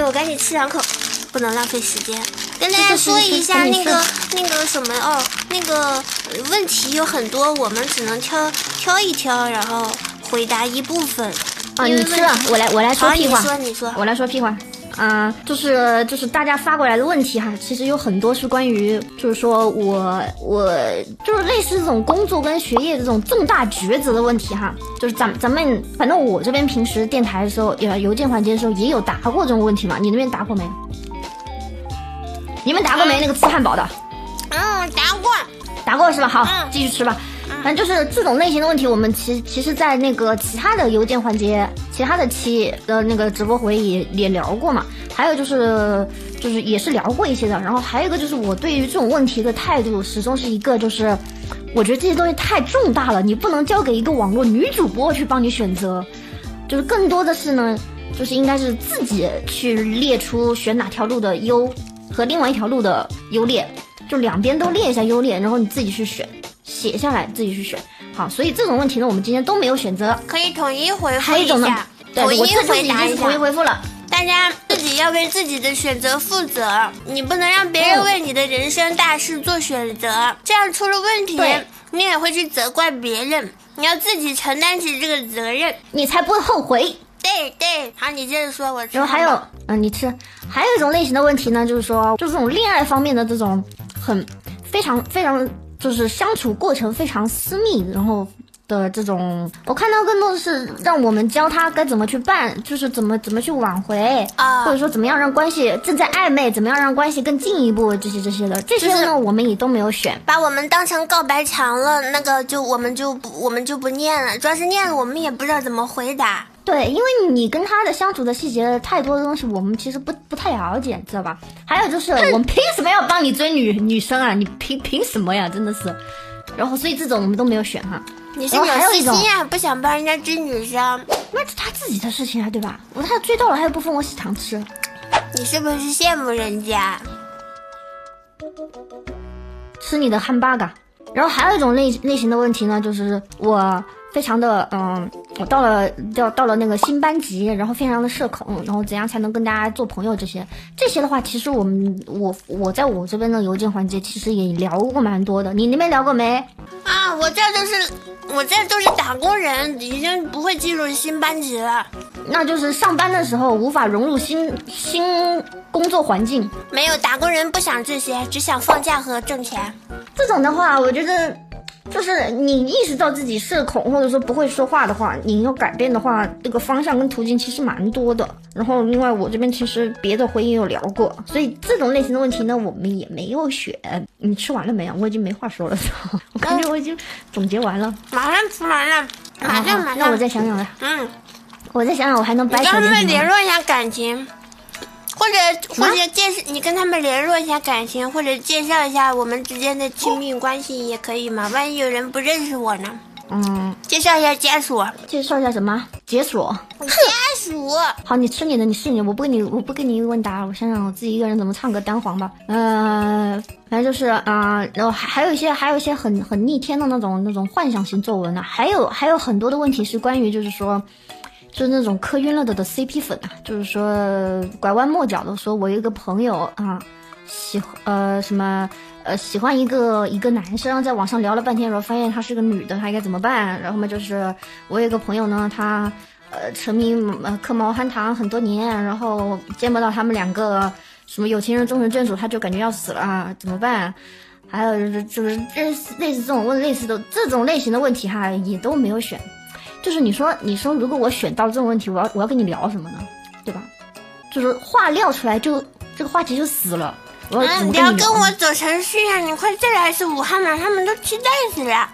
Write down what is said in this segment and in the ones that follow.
以我赶紧吃两口，不能浪费时间。跟大家说一下那个那个什么哦，那个问题有很多，我们只能挑挑一挑，然后回答一部分。啊，你吃了，我来我来说屁话，你说你说，我来说屁话。嗯，就是就是大家发过来的问题哈，其实有很多是关于，就是说我我就是类似这种工作跟学业这种重大抉择的问题哈，就是咱咱们反正我这边平时电台的时候，也邮件环节的时候也有答过这种问题嘛，你那边答过没？你们答过没？那个吃汉堡的？嗯，答过，答过是吧？好，继续吃吧。反正就是这种类型的问题，我们其其实，在那个其他的邮件环节、其他的期的那个直播回也也聊过嘛。还有就是，就是也是聊过一些的。然后还有一个就是，我对于这种问题的态度始终是一个，就是我觉得这些东西太重大了，你不能交给一个网络女主播去帮你选择。就是更多的是呢，就是应该是自己去列出选哪条路的优和另外一条路的优劣，就两边都列一下优劣，然后你自己去选。写下来自己去选，好，所以这种问题呢，我们今天都没有选择，可以统一回复还有一种呢，统一回答一下。统一回复了，大家自己要为自己的选择负责，你不能让别人为你的人生大事做选择，这样出了问题，你也会去责怪别人，你要自己承担起这个责任，你才不会后悔。对对，好，你接着说，我。然后还有，嗯，你吃，还有一种类型的问题呢，就是说，就这种恋爱方面的这种，很非常非常。就是相处过程非常私密，然后的这种，我看到更多的是让我们教他该怎么去办，就是怎么怎么去挽回啊，或者说怎么样让关系正在暧昧，怎么样让关系更进一步，这些这些的，这些呢我们也都没有选，把我们当成告白墙了，那个就我们就不我们就不念了，主要是念了我们也不知道怎么回答。对，因为你跟他的相处的细节太多的东西，我们其实不不太了解，知道吧？还有就是，我们凭什么要帮你追女女生啊？你凭凭什么呀？真的是，然后所以这种我们都没有选哈。你是有私心啊？不想帮人家追女生？那是他自己的事情啊，对吧？我他追到了，他又不分我喜糖吃，你是不是羡慕人家？吃你的汉巴嘎。然后还有一种类类型的问题呢，就是我。非常的嗯，我到了到到了那个新班级，然后非常的社恐，然后怎样才能跟大家做朋友？这些这些的话，其实我们我我在我这边的邮件环节其实也聊过蛮多的。你那边聊过没？啊，我这就是我这都是打工人，已经不会进入新班级了。那就是上班的时候无法融入新新工作环境。没有打工人不想这些，只想放假和挣钱。这种的话，我觉得。就是你意识到自己社恐或者说不会说话的话，你要改变的话，这个方向跟途径其实蛮多的。然后另外我这边其实别的回应有聊过，所以这种类型的问题呢，我们也没有选。你吃完了没有？我已经没话说了，我感觉我已经总结完了。马上吃完了，马上马上。那我再想想来。嗯，我再想想我还能掰扯点什么？跟他们联络一下感情。或者或者介绍你跟他们联络一下感情，或者介绍一下我们之间的亲密关系也可以嘛？万一有人不认识我呢？嗯，介绍一下家属。介绍一下什么？解锁。家属。好，你吃你的，你吃你的，我不跟你，我不跟你问答。我想想，我自己一个人怎么唱个单簧吧。嗯，反正就是啊，然后还还有一些，还有一些很很逆天的那种那种幻想型作文呢。还有还有很多的问题是关于就是说。就是那种磕晕了的的 CP 粉啊，就是说拐弯抹角的说，我有一个朋友啊，喜呃什么呃喜欢一个一个男生，在网上聊了半天，然后发现他是个女的，他应该怎么办？然后嘛，就是我有一个朋友呢，他呃沉迷呃磕毛含糖很多年，然后见不到他们两个什么有情人终成眷属，他就感觉要死了啊，怎么办？还有就是就是类似类似这种问类似的这种类型的问题哈，也都没有选。就是你说，你说如果我选到这种问题，我要我要跟你聊什么呢？对吧？就是话撂出来就这个话题就死了。我要你要跟我走程序啊！你快再来一次武汉嘛，他们都期待死了。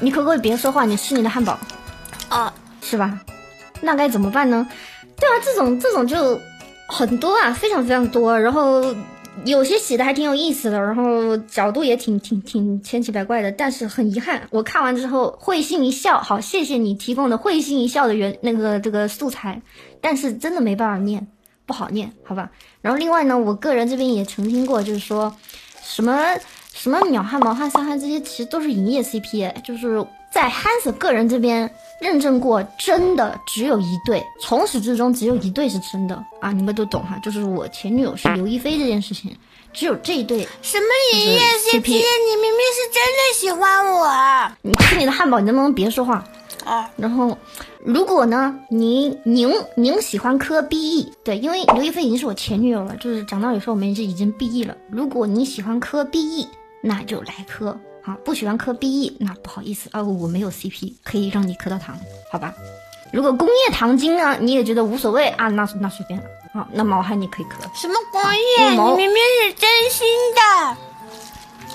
你可不可以别说话？你吃你的汉堡。哦，是吧？那该怎么办呢？对啊，这种这种就很多啊，非常非常多。然后。有些写的还挺有意思的，然后角度也挺挺挺千奇百怪的，但是很遗憾，我看完之后会心一笑。好，谢谢你提供的会心一笑的原那个这个素材，但是真的没办法念，不好念，好吧。然后另外呢，我个人这边也澄清过，就是说什么什么秒汉、毛汉、三汉这些其实都是营业 CP，就是在 Hans 个人这边认证过，真的只有一对，从始至终只有一对是真的啊！你们都懂哈，就是我前女友是刘亦菲这件事情，只有这一对。什么爷爷 CP？你明明是真的喜欢我。你吃你的汉堡，你能不能别说话？啊，然后，如果呢，您您您喜欢磕 BE，对，因为刘亦菲已经是我前女友了，就是讲道理说我们是已经 BE 了。如果你喜欢磕 BE，那就来磕。好，不喜欢磕 BE，那不好意思啊，我没有 CP 可以让你磕到糖，好吧？如果工业糖精呢，你也觉得无所谓啊，那那随便了。好，那毛孩你可以磕。什么工业？你明明是真心的。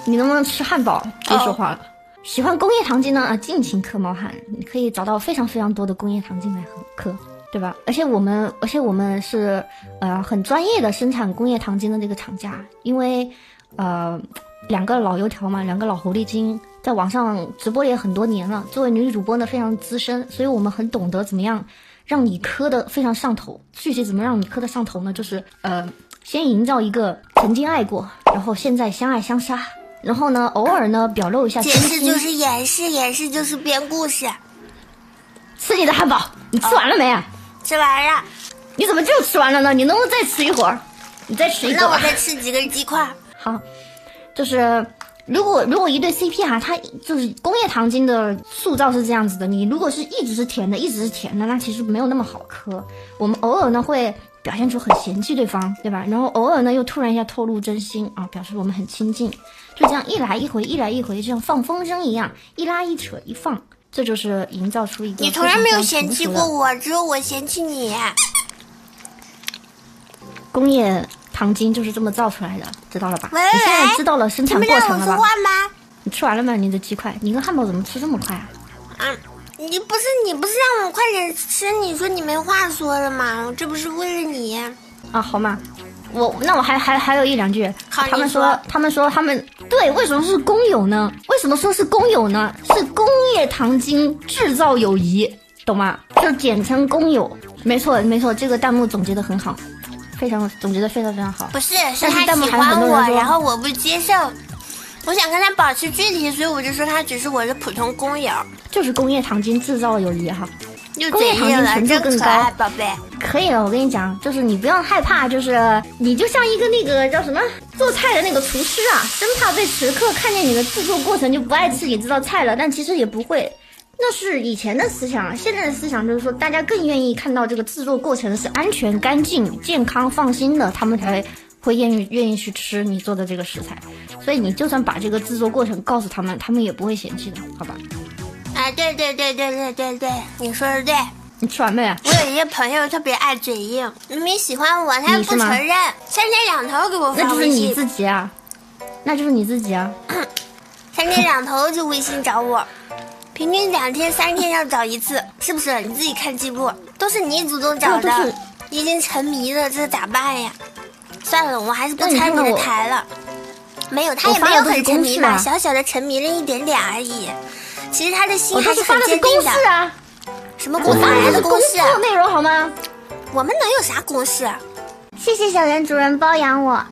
你能不能吃汉堡？别说话了。喜欢工业糖精呢啊，尽情磕毛汗，你可以找到非常非常多的工业糖精来喝磕，对吧？而且我们，而且我们是呃很专业的生产工业糖精的这个厂家，因为呃。两个老油条嘛，两个老狐狸精，在网上直播也很多年了。作为女主播呢，非常资深，所以我们很懂得怎么样让你磕的非常上头。具体怎么让你磕的上头呢？就是呃，先营造一个曾经爱过，然后现在相爱相杀，然后呢，偶尔呢表露一下。解释就是掩饰，掩饰就是编故事。吃你的汉堡，你吃完了没？吃完了。你怎么就吃完了呢？你能不能再吃一会儿？你再吃一个。那我再吃几根鸡块。好。就是，如果如果一对 CP 哈，它就是工业糖精的塑造是这样子的。你如果是一直是甜的，一直是甜的，那其实没有那么好磕。我们偶尔呢会表现出很嫌弃对方，对吧？然后偶尔呢又突然一下透露真心啊，表示我们很亲近。就这样一来一回，一来一回，就像放风筝一样，一拉一扯一放，这就是营造出一个。你从来没有嫌弃过我，只有我嫌弃你。工业。糖精就是这么造出来的，知道了吧？你现在知道了生产过程了吧？你吃完了吗？你的鸡块，你个汉堡怎么吃这么快啊？啊，你不是你不是让我快点吃？你说你没话说了吗？这不是为了你啊？好吗？我那我还还还有一两句。他们说他们说他们对，为什么是工友呢？为什么说是工友呢？是工业糖精制造友谊，懂吗？就简称工友。没错没错，这个弹幕总结的很好。非常总觉得非常非常好，不是是他喜欢我，然后我不接受，我想跟他保持距离，所以我就说他只是我的普通工友，就是工业糖精制造友谊哈，工业糖精纯度更高，宝贝，可以了，我跟你讲，就是你不要害怕，就是你就像一个那个叫什么做菜的那个厨师啊，生怕被食客看见你的制作过程就不爱吃你这道菜了，但其实也不会。那是以前的思想，现在的思想就是说，大家更愿意看到这个制作过程是安全、干净、健康、放心的，他们才会愿意愿意去吃你做的这个食材。所以你就算把这个制作过程告诉他们，他们也不会嫌弃的，好吧？啊，对对对对对对对，你说的对。你吃完没？我有一个朋友特别爱嘴硬，明明喜欢我，他又不承认，三天两头给我发微信。那就是你自己啊，那就是你自己啊，三天两头就微信找我。平均两天三天要找一次，是不是？你自己看记录，都是你主动找的，已经沉迷了，这咋办呀？算了，我还是不拆你的台了。没有，他也没有很沉迷吧，小小的沉迷了一点点而已。其实他的心还是很坚定的。什么公司？哪的公司？内容好吗？我们能有啥公式？谢谢小袁主人包养我。